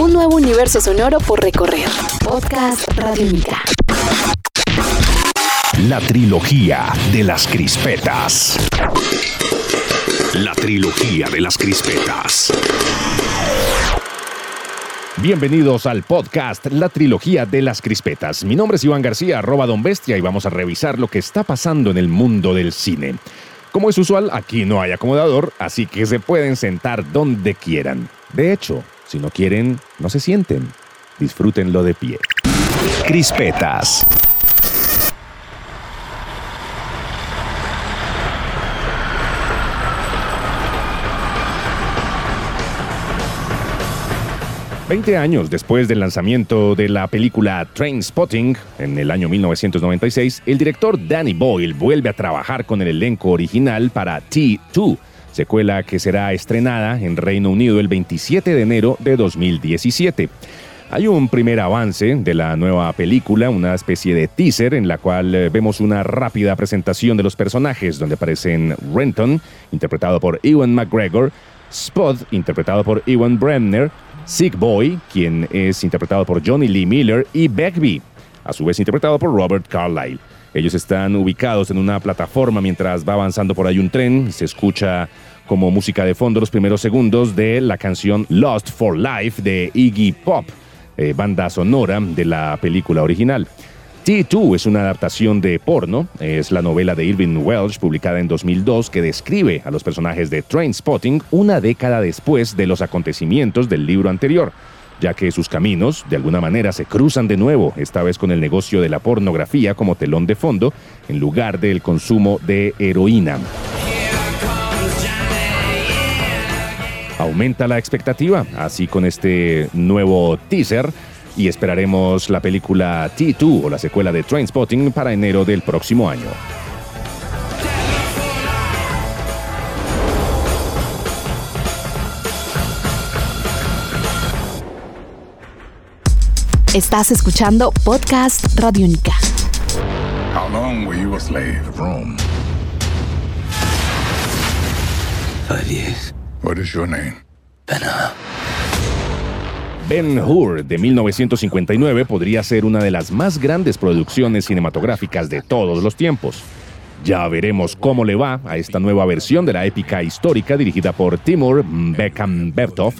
Un nuevo universo sonoro por recorrer. Podcast Radiónica. La trilogía de las crispetas. La trilogía de las crispetas. Bienvenidos al podcast La Trilogía de las Crispetas. Mi nombre es Iván García, arroba Don Bestia, y vamos a revisar lo que está pasando en el mundo del cine. Como es usual, aquí no hay acomodador, así que se pueden sentar donde quieran. De hecho, si no quieren, no se sienten. Disfrútenlo de pie. Crispetas. 20 años después del lanzamiento de la película Train Spotting en el año 1996, el director Danny Boyle vuelve a trabajar con el elenco original para T2, secuela que será estrenada en Reino Unido el 27 de enero de 2017. Hay un primer avance de la nueva película, una especie de teaser en la cual eh, vemos una rápida presentación de los personajes donde aparecen Renton, interpretado por Ewan McGregor, Spud, interpretado por Ewan Bremner, Sick Boy, quien es interpretado por Johnny Lee Miller, y Begbie, a su vez interpretado por Robert Carlyle. Ellos están ubicados en una plataforma mientras va avanzando por ahí un tren se escucha como música de fondo los primeros segundos de la canción Lost for Life de Iggy Pop, eh, banda sonora de la película original. T2 es una adaptación de porno, es la novela de Irving Welsh publicada en 2002 que describe a los personajes de Trainspotting una década después de los acontecimientos del libro anterior, ya que sus caminos de alguna manera se cruzan de nuevo, esta vez con el negocio de la pornografía como telón de fondo en lugar del consumo de heroína. Aumenta la expectativa, así con este nuevo teaser y esperaremos la película T2 o la secuela de Trainspotting para enero del próximo año. Estás escuchando Podcast Radio Única. How long were you a slave of Rome? Five years. What is your name? Ben-Hur. Ben Hur de 1959 podría ser una de las más grandes producciones cinematográficas de todos los tiempos. Ya veremos cómo le va a esta nueva versión de la épica histórica dirigida por Timur Beckham Bertov,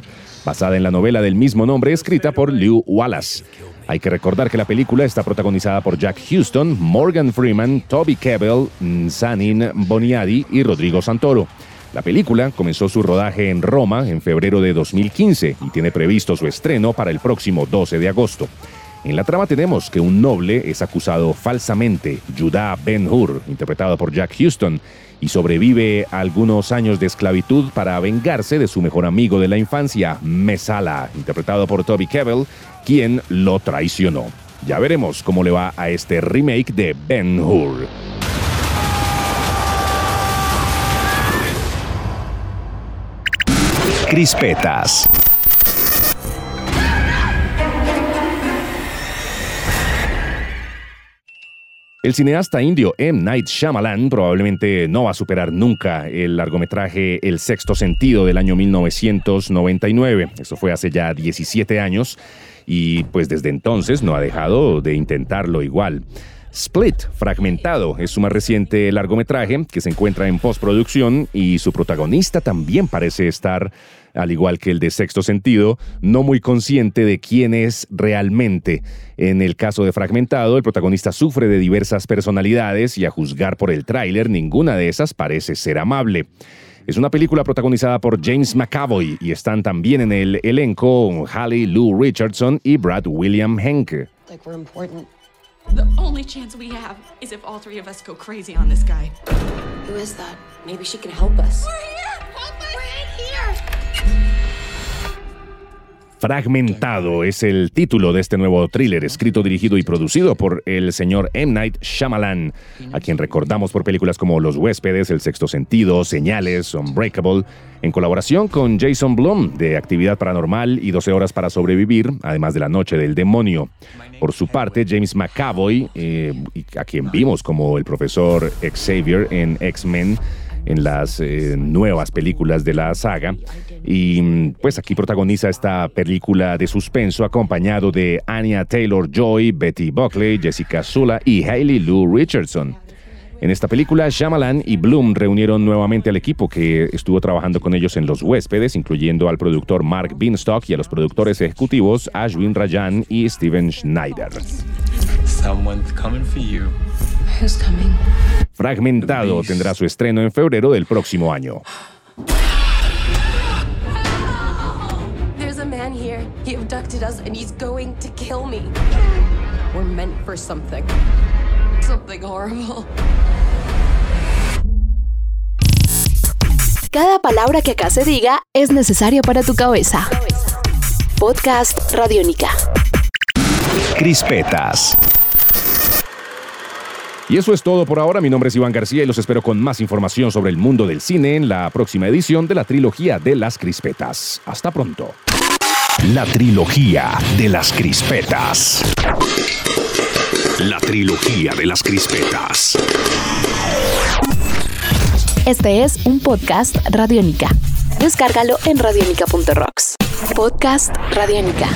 basada en la novela del mismo nombre escrita por Lew Wallace. Hay que recordar que la película está protagonizada por Jack Houston, Morgan Freeman, Toby Kebbell, Sanin Boniadi y Rodrigo Santoro. La película comenzó su rodaje en Roma en febrero de 2015 y tiene previsto su estreno para el próximo 12 de agosto. En la trama tenemos que un noble es acusado falsamente, Judá Ben Hur, interpretado por Jack Houston, y sobrevive algunos años de esclavitud para vengarse de su mejor amigo de la infancia, Mesala, interpretado por Toby Kebbell, quien lo traicionó. Ya veremos cómo le va a este remake de Ben Hur. Crispetas. El cineasta indio M. Night Shyamalan probablemente no va a superar nunca el largometraje El Sexto Sentido del año 1999. Eso fue hace ya 17 años y pues desde entonces no ha dejado de intentarlo igual. Split, Fragmentado, es su más reciente largometraje que se encuentra en postproducción y su protagonista también parece estar, al igual que el de Sexto Sentido, no muy consciente de quién es realmente. En el caso de Fragmentado, el protagonista sufre de diversas personalidades y a juzgar por el tráiler, ninguna de esas parece ser amable. Es una película protagonizada por James McAvoy y están también en el elenco Halle Lou Richardson y Brad William Henke. The only chance we have is if all three of us go crazy on this guy. Who is that? Maybe she can help us. Fragmentado es el título de este nuevo thriller, escrito, dirigido y producido por el señor M. Night Shyamalan, a quien recordamos por películas como Los Huéspedes, El Sexto Sentido, Señales, Unbreakable, en colaboración con Jason Blum de Actividad Paranormal y 12 Horas para Sobrevivir, además de La Noche del Demonio. Por su parte, James McAvoy, eh, a quien vimos como el profesor Xavier en X-Men, en las eh, nuevas películas de la saga. Y mm, pues aquí protagoniza esta película de suspenso acompañado de Anya Taylor Joy, Betty Buckley, Jessica Sula y Hailey Lou Richardson. En esta película, Shyamalan y Bloom reunieron nuevamente al equipo que estuvo trabajando con ellos en Los Huéspedes, incluyendo al productor Mark Binstock y a los productores ejecutivos Ashwin Rajan y Steven Schneider. Someone's coming for you. Who's coming? Fragmentado tendrá su estreno en febrero del próximo año. There's a man here. He abducted us and he's going to kill me. We're meant for something. Something horrible. Cada palabra que acá se diga es necesaria para tu cabeza. Podcast Radiónica. Crispetas. Y eso es todo por ahora. Mi nombre es Iván García y los espero con más información sobre el mundo del cine en la próxima edición de la trilogía de las crispetas. Hasta pronto. La trilogía de las crispetas. La trilogía de las crispetas. Este es un podcast Radiónica. Descárgalo en radiónica.rocks. Podcast Radiónica.